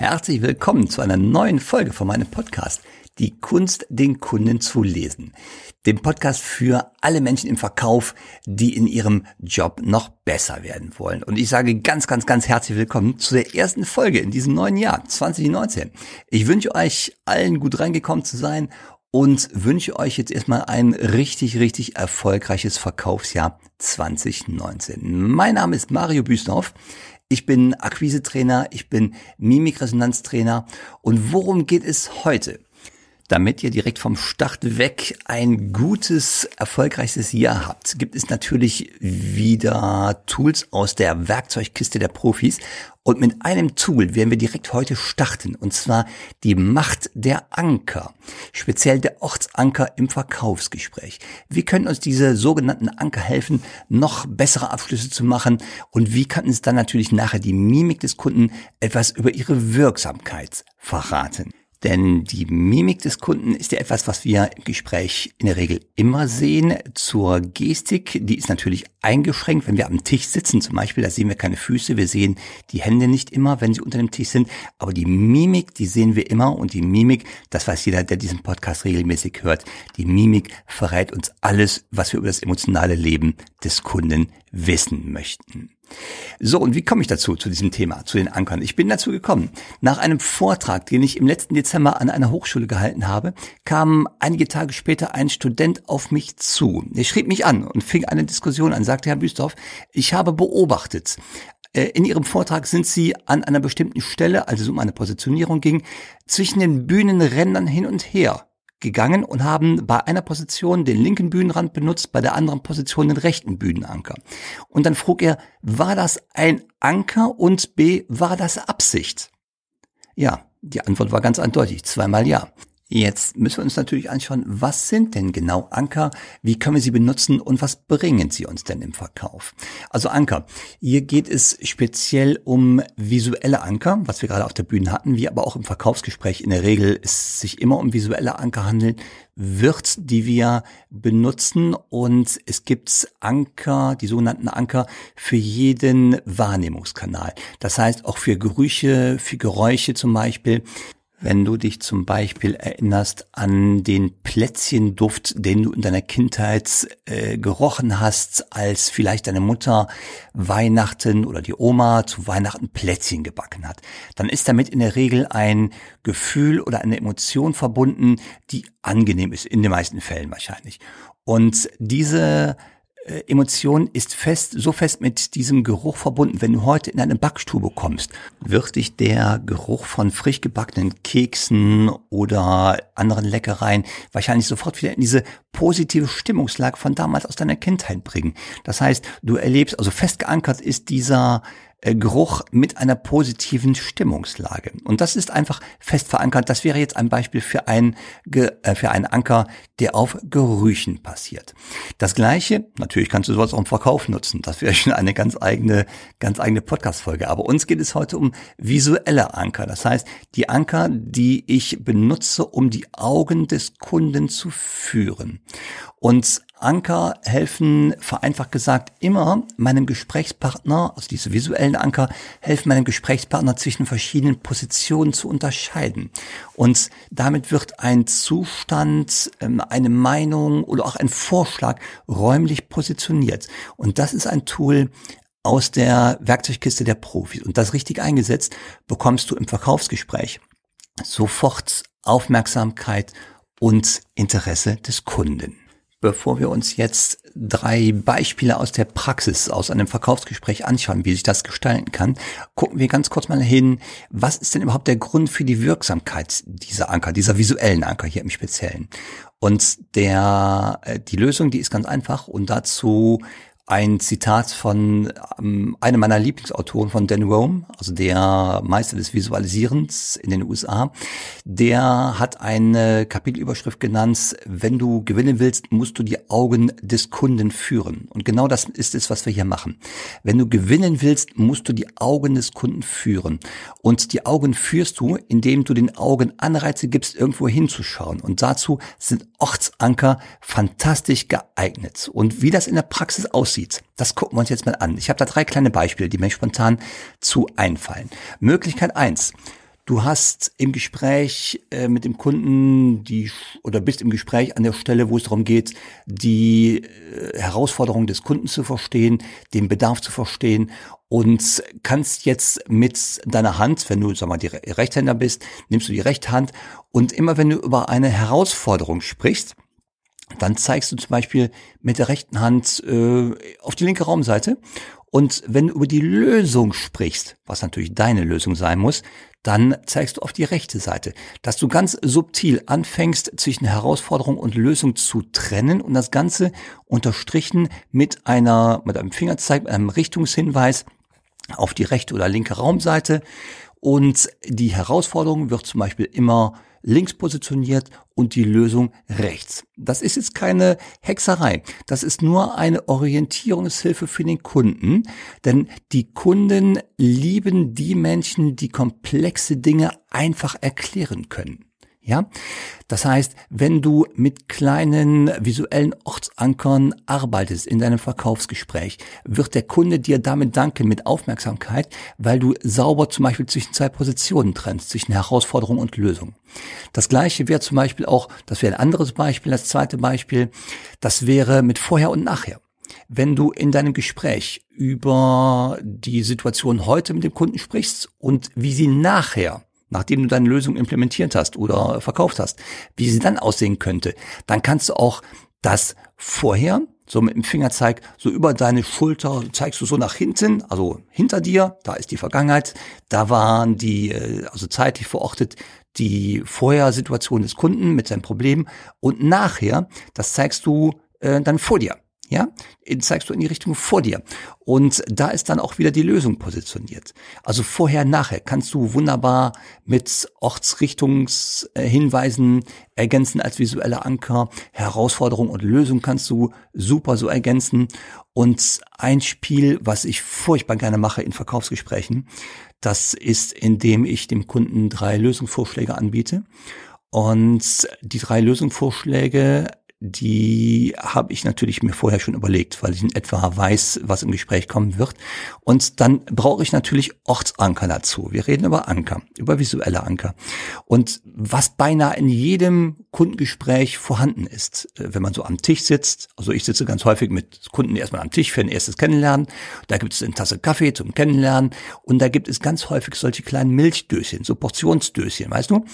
Herzlich willkommen zu einer neuen Folge von meinem Podcast, die Kunst, den Kunden zu lesen. Dem Podcast für alle Menschen im Verkauf, die in ihrem Job noch besser werden wollen. Und ich sage ganz, ganz, ganz herzlich willkommen zu der ersten Folge in diesem neuen Jahr 2019. Ich wünsche euch allen gut reingekommen zu sein und wünsche euch jetzt erstmal ein richtig, richtig erfolgreiches Verkaufsjahr 2019. Mein Name ist Mario Büstorf. Ich bin Akquise-Trainer, ich bin Mimikresonanztrainer. Und worum geht es heute? Damit ihr direkt vom Start weg ein gutes, erfolgreiches Jahr habt, gibt es natürlich wieder Tools aus der Werkzeugkiste der Profis. Und mit einem Tool werden wir direkt heute starten, und zwar die Macht der Anker, speziell der Ortsanker im Verkaufsgespräch. Wie können uns diese sogenannten Anker helfen, noch bessere Abschlüsse zu machen? Und wie kann uns dann natürlich nachher die Mimik des Kunden etwas über ihre Wirksamkeit verraten? Denn die Mimik des Kunden ist ja etwas, was wir im Gespräch in der Regel immer sehen. Zur Gestik, die ist natürlich eingeschränkt. Wenn wir am Tisch sitzen zum Beispiel, da sehen wir keine Füße, wir sehen die Hände nicht immer, wenn sie unter dem Tisch sind. Aber die Mimik, die sehen wir immer. Und die Mimik, das weiß jeder, der diesen Podcast regelmäßig hört, die Mimik verrät uns alles, was wir über das emotionale Leben des Kunden wissen möchten. So, und wie komme ich dazu, zu diesem Thema, zu den Ankern? Ich bin dazu gekommen. Nach einem Vortrag, den ich im letzten Dezember an einer Hochschule gehalten habe, kam einige Tage später ein Student auf mich zu. Er schrieb mich an und fing eine Diskussion an, sagte Herr Büstorf, ich habe beobachtet, äh, in Ihrem Vortrag sind Sie an einer bestimmten Stelle, als es um eine Positionierung ging, zwischen den Bühnenrändern hin und her gegangen und haben bei einer Position den linken Bühnenrand benutzt, bei der anderen Position den rechten Bühnenanker. Und dann frug er, war das ein Anker und B, war das Absicht? Ja, die Antwort war ganz eindeutig, zweimal ja. Jetzt müssen wir uns natürlich anschauen, was sind denn genau Anker, wie können wir sie benutzen und was bringen sie uns denn im Verkauf? Also Anker, hier geht es speziell um visuelle Anker, was wir gerade auf der Bühne hatten, wie aber auch im Verkaufsgespräch in der Regel es sich immer um visuelle Anker handelt, wird, die wir benutzen und es gibt Anker, die sogenannten Anker für jeden Wahrnehmungskanal. Das heißt auch für Gerüche, für Geräusche zum Beispiel. Wenn du dich zum Beispiel erinnerst an den Plätzchenduft, den du in deiner Kindheit äh, gerochen hast, als vielleicht deine Mutter Weihnachten oder die Oma zu Weihnachten Plätzchen gebacken hat, dann ist damit in der Regel ein Gefühl oder eine Emotion verbunden, die angenehm ist, in den meisten Fällen wahrscheinlich. Und diese äh, Emotion ist fest, so fest mit diesem Geruch verbunden. Wenn du heute in eine Backstube kommst, wird dich der Geruch von frisch gebackenen Keksen oder anderen Leckereien wahrscheinlich sofort wieder in diese positive Stimmungslage von damals aus deiner Kindheit bringen. Das heißt, du erlebst, also fest geankert ist dieser Geruch mit einer positiven Stimmungslage. Und das ist einfach fest verankert. Das wäre jetzt ein Beispiel für, ein, äh, für einen Anker, der auf Gerüchen passiert. Das gleiche, natürlich kannst du sowas auch im Verkauf nutzen. Das wäre schon eine ganz eigene, ganz eigene Podcast-Folge. Aber uns geht es heute um visuelle Anker. Das heißt, die Anker, die ich benutze, um die Augen des Kunden zu führen. Und Anker helfen, vereinfacht gesagt, immer meinem Gesprächspartner, also diese visuellen Anker, helfen meinem Gesprächspartner zwischen verschiedenen Positionen zu unterscheiden. Und damit wird ein Zustand, ähm, eine Meinung oder auch ein Vorschlag räumlich positioniert. Und das ist ein Tool, aus der Werkzeugkiste der Profis. Und das richtig eingesetzt, bekommst du im Verkaufsgespräch sofort Aufmerksamkeit und Interesse des Kunden. Bevor wir uns jetzt drei Beispiele aus der Praxis, aus einem Verkaufsgespräch anschauen, wie sich das gestalten kann, gucken wir ganz kurz mal hin, was ist denn überhaupt der Grund für die Wirksamkeit dieser Anker, dieser visuellen Anker hier im Speziellen? Und der, äh, die Lösung, die ist ganz einfach und dazu ein Zitat von ähm, einem meiner Lieblingsautoren von Dan Rome, also der Meister des Visualisierens in den USA. Der hat eine Kapitelüberschrift genannt, wenn du gewinnen willst, musst du die Augen des Kunden führen. Und genau das ist es, was wir hier machen. Wenn du gewinnen willst, musst du die Augen des Kunden führen. Und die Augen führst du, indem du den Augen Anreize gibst, irgendwo hinzuschauen. Und dazu sind Ortsanker fantastisch geeignet. Und wie das in der Praxis aussieht, aussieht. Das gucken wir uns jetzt mal an. Ich habe da drei kleine Beispiele, die mir spontan zu einfallen. Möglichkeit eins: Du hast im Gespräch äh, mit dem Kunden die oder bist im Gespräch an der Stelle, wo es darum geht, die äh, Herausforderung des Kunden zu verstehen, den Bedarf zu verstehen und kannst jetzt mit deiner Hand, wenn du sag mal die Rechtshänder bist, nimmst du die rechte Hand und immer wenn du über eine Herausforderung sprichst, dann zeigst du zum Beispiel mit der rechten Hand äh, auf die linke Raumseite. Und wenn du über die Lösung sprichst, was natürlich deine Lösung sein muss, dann zeigst du auf die rechte Seite, dass du ganz subtil anfängst, zwischen Herausforderung und Lösung zu trennen und das Ganze unterstrichen mit einer, mit einem Fingerzeig, mit einem Richtungshinweis auf die rechte oder linke Raumseite. Und die Herausforderung wird zum Beispiel immer links positioniert und die Lösung rechts. Das ist jetzt keine Hexerei. Das ist nur eine Orientierungshilfe für den Kunden, denn die Kunden lieben die Menschen, die komplexe Dinge einfach erklären können. Ja, das heißt, wenn du mit kleinen visuellen Ortsankern arbeitest in deinem Verkaufsgespräch, wird der Kunde dir damit danken mit Aufmerksamkeit, weil du sauber zum Beispiel zwischen zwei Positionen trennst, zwischen Herausforderung und Lösung. Das gleiche wäre zum Beispiel auch, das wäre ein anderes Beispiel, das zweite Beispiel, das wäre mit vorher und nachher. Wenn du in deinem Gespräch über die Situation heute mit dem Kunden sprichst und wie sie nachher nachdem du deine Lösung implementiert hast oder verkauft hast, wie sie dann aussehen könnte, dann kannst du auch das vorher, so mit dem Fingerzeig, so über deine Schulter, zeigst du so nach hinten, also hinter dir, da ist die Vergangenheit, da waren die, äh, also zeitlich verortet, die Vorher-Situation des Kunden mit seinem Problem. Und nachher, das zeigst du äh, dann vor dir ja, zeigst du in die Richtung vor dir. Und da ist dann auch wieder die Lösung positioniert. Also vorher, nachher kannst du wunderbar mit Ortsrichtungshinweisen ergänzen als visuelle Anker. Herausforderung und Lösung kannst du super so ergänzen. Und ein Spiel, was ich furchtbar gerne mache in Verkaufsgesprächen, das ist, indem ich dem Kunden drei Lösungsvorschläge anbiete. Und die drei Lösungsvorschläge die habe ich natürlich mir vorher schon überlegt, weil ich in etwa weiß, was im Gespräch kommen wird. Und dann brauche ich natürlich Ortsanker dazu. Wir reden über Anker, über visuelle Anker. Und was beinahe in jedem Kundengespräch vorhanden ist, äh, wenn man so am Tisch sitzt, also ich sitze ganz häufig mit Kunden erstmal am Tisch für ein erstes Kennenlernen, da gibt es eine Tasse Kaffee zum Kennenlernen und da gibt es ganz häufig solche kleinen Milchdöschen, so Portionsdöschen, weißt du,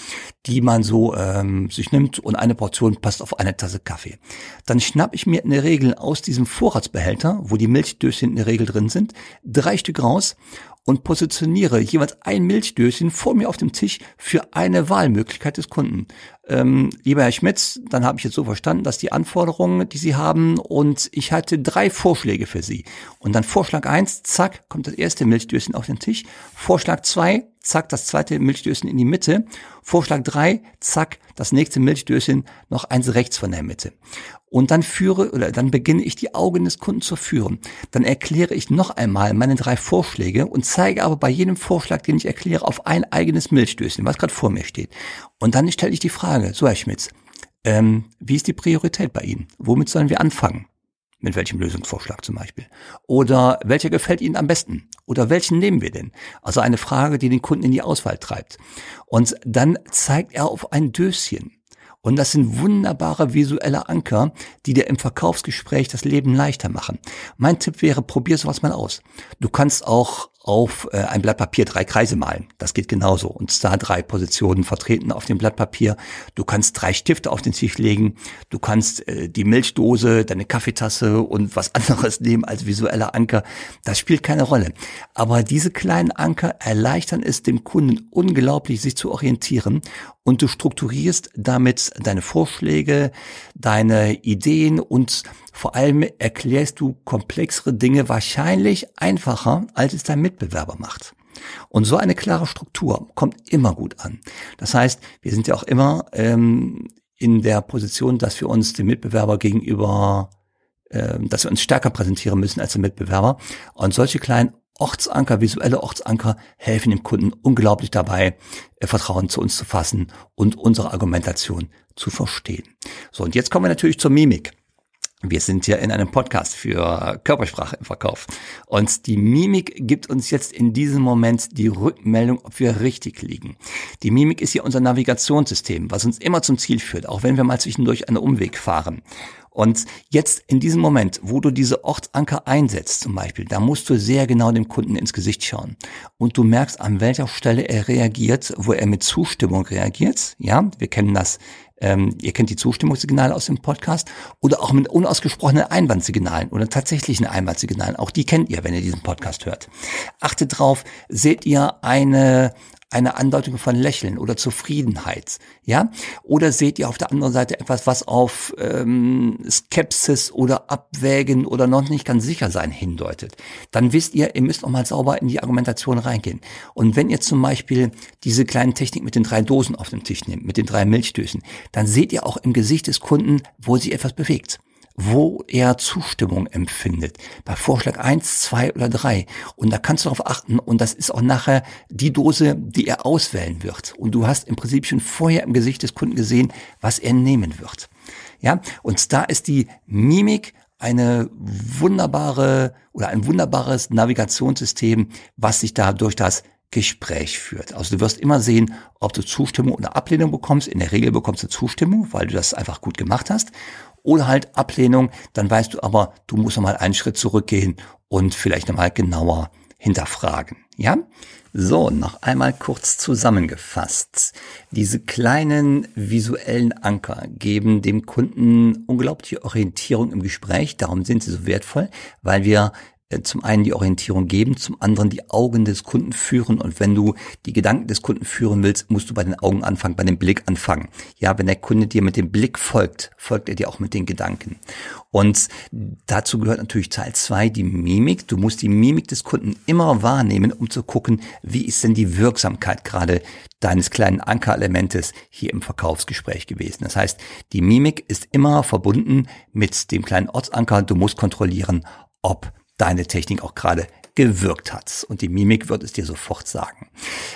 die man so ähm, sich nimmt und eine Portion passt auf eine Tasse Kaffee. Kaffee. Dann schnapp ich mir in der Regel aus diesem Vorratsbehälter, wo die Milchdöschen in der Regel drin sind, drei Stück raus und positioniere jeweils ein Milchdöschen vor mir auf dem Tisch für eine Wahlmöglichkeit des Kunden. Ähm, lieber Herr Schmitz, dann habe ich jetzt so verstanden, dass die Anforderungen, die Sie haben, und ich hatte drei Vorschläge für Sie. Und dann Vorschlag eins, zack, kommt das erste Milchdöschen auf den Tisch. Vorschlag zwei, zack, das zweite Milchdöschen in die Mitte. Vorschlag drei, zack, das nächste Milchdöschen noch eins rechts von der Mitte. Und dann führe oder dann beginne ich die Augen des Kunden zu führen. Dann erkläre ich noch einmal meine drei Vorschläge und zeige aber bei jedem Vorschlag, den ich erkläre, auf ein eigenes Milchdöschen, was gerade vor mir steht. Und dann stelle ich die Frage, so Herr Schmitz, ähm, wie ist die Priorität bei Ihnen? Womit sollen wir anfangen? Mit welchem Lösungsvorschlag zum Beispiel? Oder welcher gefällt Ihnen am besten? Oder welchen nehmen wir denn? Also eine Frage, die den Kunden in die Auswahl treibt. Und dann zeigt er auf ein Döschen. Und das sind wunderbare visuelle Anker, die dir im Verkaufsgespräch das Leben leichter machen. Mein Tipp wäre, probier sowas mal aus. Du kannst auch auf äh, ein Blatt Papier drei Kreise malen. Das geht genauso. Und da drei Positionen vertreten auf dem Blatt Papier. Du kannst drei Stifte auf den Tisch legen. Du kannst äh, die Milchdose, deine Kaffeetasse und was anderes nehmen als visueller Anker. Das spielt keine Rolle. Aber diese kleinen Anker erleichtern es dem Kunden unglaublich, sich zu orientieren. Und du strukturierst damit deine Vorschläge, deine Ideen und vor allem erklärst du komplexere Dinge wahrscheinlich einfacher, als es dein Mitbewerber macht. Und so eine klare Struktur kommt immer gut an. Das heißt, wir sind ja auch immer ähm, in der Position, dass wir uns dem Mitbewerber gegenüber, äh, dass wir uns stärker präsentieren müssen als der Mitbewerber. Und solche kleinen Ortsanker, visuelle Ortsanker helfen dem Kunden unglaublich dabei, äh, Vertrauen zu uns zu fassen und unsere Argumentation zu verstehen. So, und jetzt kommen wir natürlich zur Mimik. Wir sind ja in einem Podcast für Körpersprache im Verkauf. Und die Mimik gibt uns jetzt in diesem Moment die Rückmeldung, ob wir richtig liegen. Die Mimik ist ja unser Navigationssystem, was uns immer zum Ziel führt, auch wenn wir mal zwischendurch einen Umweg fahren. Und jetzt in diesem Moment, wo du diese Ortsanker einsetzt zum Beispiel, da musst du sehr genau dem Kunden ins Gesicht schauen. Und du merkst, an welcher Stelle er reagiert, wo er mit Zustimmung reagiert. Ja, wir kennen das ähm, ihr kennt die Zustimmungssignale aus dem Podcast oder auch mit unausgesprochenen Einwandsignalen oder tatsächlichen Einwandsignalen. Auch die kennt ihr, wenn ihr diesen Podcast hört. Achtet drauf, seht ihr eine eine Andeutung von Lächeln oder Zufriedenheit, ja? Oder seht ihr auf der anderen Seite etwas, was auf ähm, Skepsis oder Abwägen oder noch nicht ganz sicher sein hindeutet? Dann wisst ihr, ihr müsst auch mal sauber in die Argumentation reingehen. Und wenn ihr zum Beispiel diese kleinen Technik mit den drei Dosen auf dem Tisch nehmt, mit den drei Milchdösen, dann seht ihr auch im Gesicht des Kunden, wo sich etwas bewegt wo er Zustimmung empfindet. Bei Vorschlag eins, zwei oder drei. Und da kannst du darauf achten und das ist auch nachher die Dose, die er auswählen wird. Und du hast im Prinzip schon vorher im Gesicht des Kunden gesehen, was er nehmen wird. Ja, und da ist die Mimik eine wunderbare oder ein wunderbares Navigationssystem, was sich da durch das Gespräch führt. Also du wirst immer sehen, ob du Zustimmung oder Ablehnung bekommst. In der Regel bekommst du Zustimmung, weil du das einfach gut gemacht hast oder halt Ablehnung, dann weißt du aber, du musst nochmal einen Schritt zurückgehen und vielleicht nochmal genauer hinterfragen. Ja? So, noch einmal kurz zusammengefasst. Diese kleinen visuellen Anker geben dem Kunden unglaubliche Orientierung im Gespräch. Darum sind sie so wertvoll, weil wir zum einen die Orientierung geben, zum anderen die Augen des Kunden führen. Und wenn du die Gedanken des Kunden führen willst, musst du bei den Augen anfangen, bei dem Blick anfangen. Ja, wenn der Kunde dir mit dem Blick folgt, folgt er dir auch mit den Gedanken. Und dazu gehört natürlich Teil zwei die Mimik. Du musst die Mimik des Kunden immer wahrnehmen, um zu gucken, wie ist denn die Wirksamkeit gerade deines kleinen Ankerelementes hier im Verkaufsgespräch gewesen. Das heißt, die Mimik ist immer verbunden mit dem kleinen Ortsanker. Du musst kontrollieren, ob deine Technik auch gerade gewirkt hat. Und die Mimik wird es dir sofort sagen.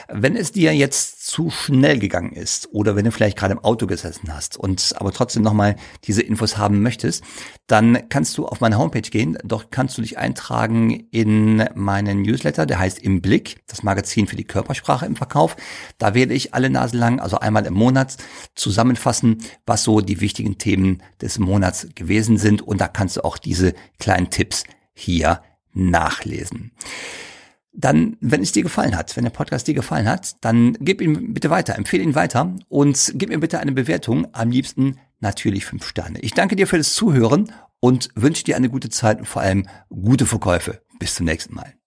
Wenn es dir jetzt zu schnell gegangen ist oder wenn du vielleicht gerade im Auto gesessen hast und aber trotzdem nochmal diese Infos haben möchtest, dann kannst du auf meine Homepage gehen. Dort kannst du dich eintragen in meinen Newsletter, der heißt Im Blick, das Magazin für die Körpersprache im Verkauf. Da werde ich alle Nase lang, also einmal im Monat, zusammenfassen, was so die wichtigen Themen des Monats gewesen sind. Und da kannst du auch diese kleinen Tipps hier nachlesen. Dann, wenn es dir gefallen hat, wenn der Podcast dir gefallen hat, dann gib ihn bitte weiter, empfehle ihn weiter und gib mir bitte eine Bewertung, am liebsten natürlich fünf Sterne. Ich danke dir für das Zuhören und wünsche dir eine gute Zeit und vor allem gute Verkäufe. Bis zum nächsten Mal.